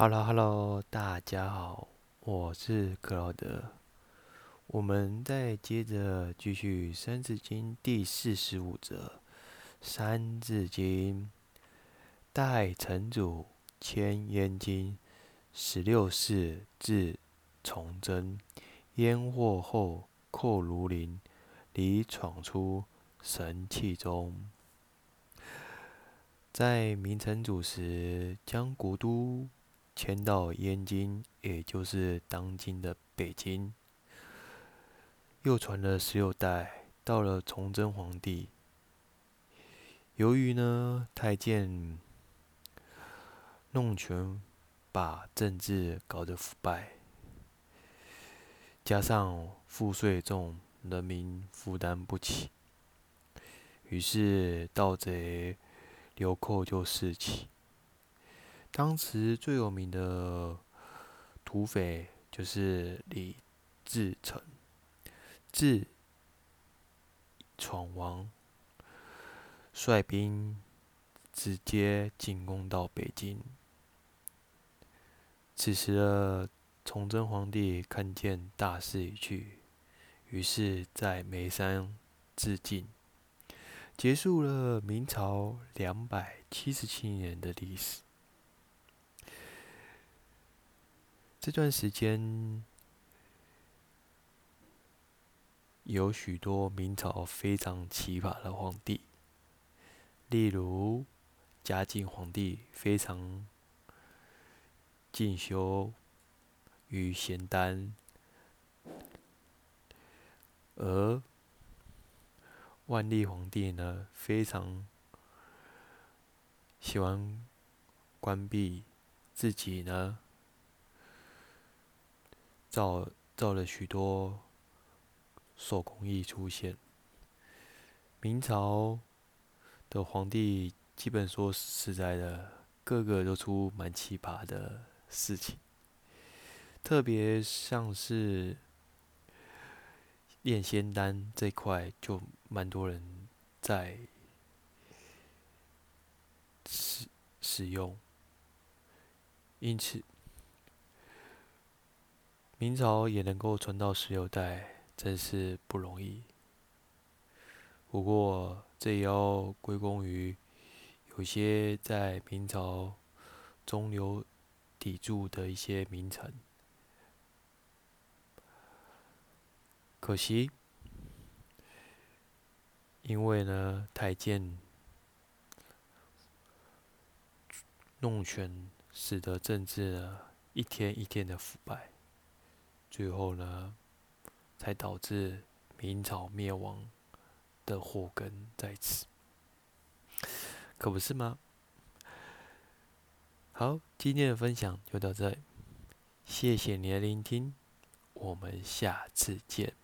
Hello，Hello，大家好，我是克劳德。我们再接着继续《三字经》第四十五则，《三字经》代成祖迁燕京，十六世至崇祯，燕祸后寇庐陵，李闯出神器中。在明成祖时，将国都。迁到燕京，也就是当今的北京。又传了十六代，到了崇祯皇帝。由于呢太监弄权，把政治搞得腐败，加上赋税重，人民负担不起，于是盗贼流寇就四起。当时最有名的土匪就是李自成，自闯王，率兵直接进攻到北京。此时的崇祯皇帝看见大势已去，于是，在眉山自尽，结束了明朝两百七十七年的历史。这段时间有许多明朝非常奇葩的皇帝，例如嘉靖皇帝非常进修于仙丹，而万历皇帝呢非常喜欢关闭自己呢。造造了许多手工艺出现。明朝的皇帝基本说实在的，个个都出蛮奇葩的事情。特别像是炼仙丹这块，就蛮多人在使使用，因此。明朝也能够传到十六代，真是不容易。不过，这也要归功于有些在明朝中流砥柱的一些名臣。可惜，因为呢，太监弄权，使得政治呢一天一天的腐败。最后呢，才导致明朝灭亡的祸根在此，可不是吗？好，今天的分享就到这里，谢谢你的聆听，我们下次见。